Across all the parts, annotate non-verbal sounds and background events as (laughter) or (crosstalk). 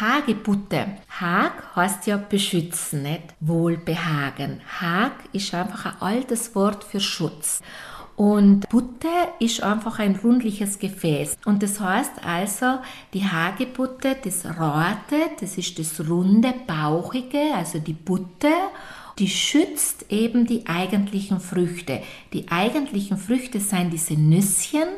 Hagebutte. Hag heißt ja beschützen, nicht Wohlbehagen. Hag ist einfach ein altes Wort für Schutz. Und Butte ist einfach ein rundliches Gefäß. Und das heißt also, die Hagebutte, das Rate, das ist das runde, bauchige, also die Butte, die schützt eben die eigentlichen Früchte. Die eigentlichen Früchte sind diese Nüsschen,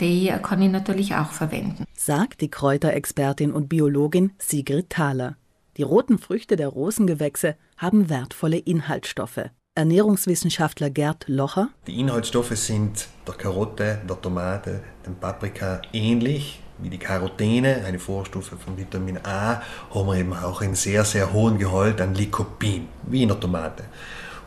die kann ich natürlich auch verwenden. Sagt die Kräuterexpertin und Biologin Sigrid Thaler. Die roten Früchte der Rosengewächse haben wertvolle Inhaltsstoffe. Ernährungswissenschaftler Gerd Locher. Die Inhaltsstoffe sind der Karotte, der Tomate, dem Paprika ähnlich wie die Carotene, eine Vorstufe von Vitamin A, haben wir eben auch einen sehr, sehr hohen Gehalt an Lycopin, wie in der Tomate.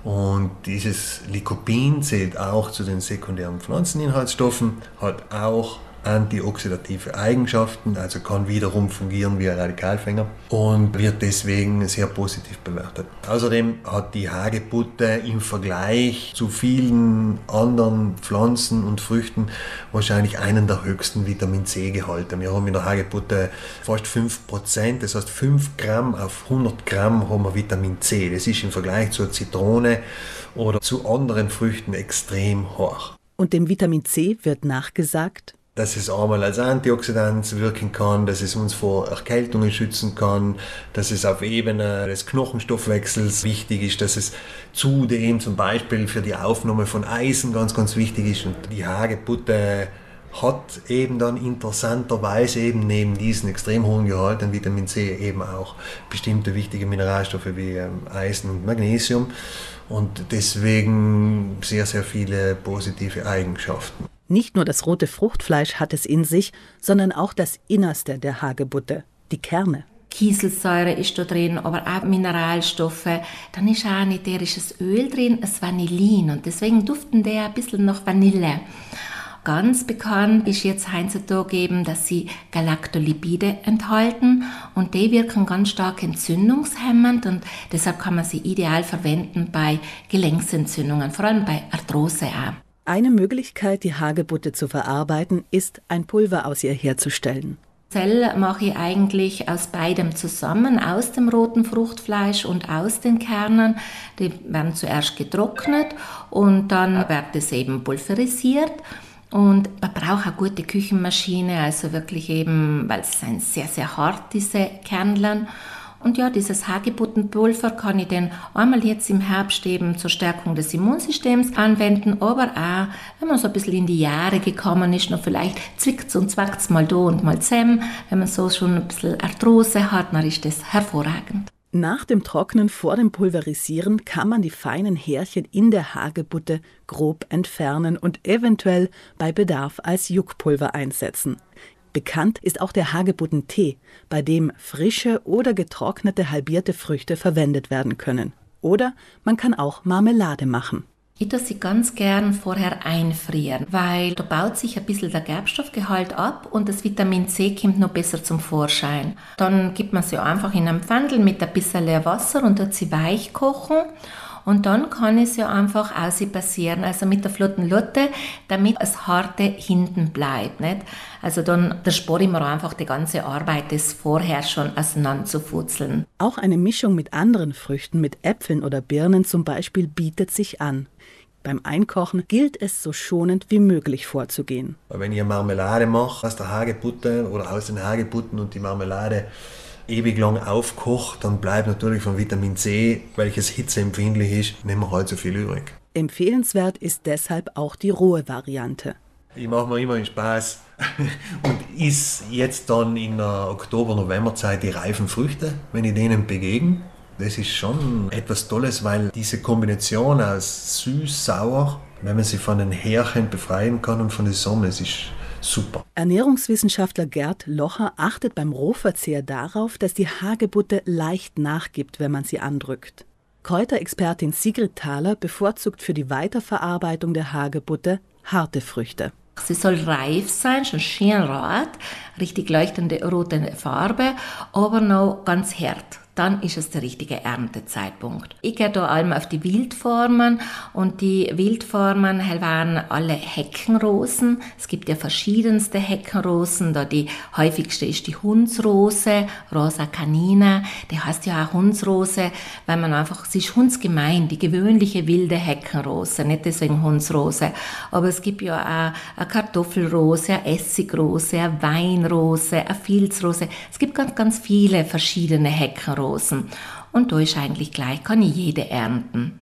Und dieses Lycopin zählt auch zu den sekundären Pflanzeninhaltsstoffen, hat auch antioxidative Eigenschaften, also kann wiederum fungieren wie ein Radikalfänger und wird deswegen sehr positiv bewertet. Außerdem hat die Hagebutte im Vergleich zu vielen anderen Pflanzen und Früchten wahrscheinlich einen der höchsten Vitamin C-Gehalte. Wir haben in der Hagebutte fast 5%, das heißt 5 Gramm auf 100 Gramm haben wir Vitamin C. Das ist im Vergleich zur Zitrone oder zu anderen Früchten extrem hoch. Und dem Vitamin C wird nachgesagt, dass es einmal als Antioxidant wirken kann, dass es uns vor Erkältungen schützen kann, dass es auf Ebene des Knochenstoffwechsels wichtig ist, dass es zudem zum Beispiel für die Aufnahme von Eisen ganz, ganz wichtig ist. Und die Hagebutte hat eben dann interessanterweise eben neben diesen extrem hohen Gehalt an Vitamin C eben auch bestimmte wichtige Mineralstoffe wie ähm, Eisen und Magnesium und deswegen sehr, sehr viele positive Eigenschaften. Nicht nur das rote Fruchtfleisch hat es in sich, sondern auch das Innerste der Hagebutte, die Kerne. Kieselsäure ist da drin, aber auch Mineralstoffe. Dann ist auch ein ätherisches Öl drin, das Vanillin und deswegen duften der ein bisschen nach Vanille. Ganz bekannt ist jetzt heutzutage eben, dass sie Galaktolipide enthalten und die wirken ganz stark entzündungshemmend und deshalb kann man sie ideal verwenden bei Gelenksentzündungen, vor allem bei Arthrose auch. Eine Möglichkeit, die Hagebutte zu verarbeiten, ist, ein Pulver aus ihr herzustellen. Zell mache ich eigentlich aus beidem zusammen, aus dem roten Fruchtfleisch und aus den Kernen. Die werden zuerst getrocknet und dann wird es eben pulverisiert. Und man braucht eine gute Küchenmaschine, also wirklich eben, weil es sind sehr, sehr hart, diese Kernlern. Und ja, dieses Hagebuttenpulver kann ich dann einmal jetzt im Herbst eben zur Stärkung des Immunsystems anwenden, aber auch, wenn man so ein bisschen in die Jahre gekommen ist, noch vielleicht zwickt und zwackt mal da und mal zähm, wenn man so schon ein bisschen Arthrose hat, dann ist das hervorragend. Nach dem Trocknen vor dem Pulverisieren kann man die feinen Härchen in der Hagebutte grob entfernen und eventuell bei Bedarf als Juckpulver einsetzen. Bekannt ist auch der Hagebuttentee, bei dem frische oder getrocknete halbierte Früchte verwendet werden können. Oder man kann auch Marmelade machen. Ich tue sie ganz gern vorher einfrieren, weil da baut sich ein bisschen der Gerbstoffgehalt ab und das Vitamin C kommt noch besser zum Vorschein. Dann gibt man sie einfach in einem Pfandel mit ein bisschen Wasser und tut sie weich kochen und dann kann es ja einfach passieren, also mit der flotten Lotte, damit es harte hinten bleibt. Nicht? Also dann da spare ich mir einfach die ganze Arbeit, das vorher schon auseinanderzufutzeln. Auch eine Mischung mit anderen Früchten, mit Äpfeln oder Birnen zum Beispiel, bietet sich an. Beim Einkochen gilt es so schonend wie möglich vorzugehen. Wenn ich eine Marmelade mache aus der Hagebutte oder aus den Hagebutten und die Marmelade ewig lang aufkocht, dann bleibt natürlich von Vitamin C, welches hitzeempfindlich ist, nicht mehr so viel übrig. Empfehlenswert ist deshalb auch die rohe Variante. Ich mache mir immer einen Spaß (laughs) und is jetzt dann in der Oktober-November-Zeit die reifen Früchte, wenn ich denen begegne. Das ist schon etwas Tolles, weil diese Kombination aus süß, sauer, wenn man sie von den Härchen befreien kann und von der Sonne, es ist super. Ernährungswissenschaftler Gerd Locher achtet beim Rohverzehr darauf, dass die Hagebutte leicht nachgibt, wenn man sie andrückt. Kräuterexpertin Sigrid Thaler bevorzugt für die Weiterverarbeitung der Hagebutte harte Früchte. Sie soll reif sein, schon schön rot, richtig leuchtende rote Farbe, aber noch ganz hart. dann ist es der richtige Erntezeitpunkt. Ich gehe da allem auf die Wildformen und die Wildformen waren alle Heckenrosen. Es gibt ja verschiedenste Heckenrosen, da die häufigste ist die Hundsrose, Rosa canina. Die heißt ja auch Hundsrose, weil man einfach, sie ist hundsgemein, die gewöhnliche wilde Heckenrose, nicht deswegen Hundsrose. Aber es gibt ja auch eine Kartoffelrose, eine Essigrose, eine Weinrose, eine Filzrose. Es gibt ganz, ganz viele verschiedene Heckenrosen. Und da ist eigentlich gleich, kann ich jede ernten.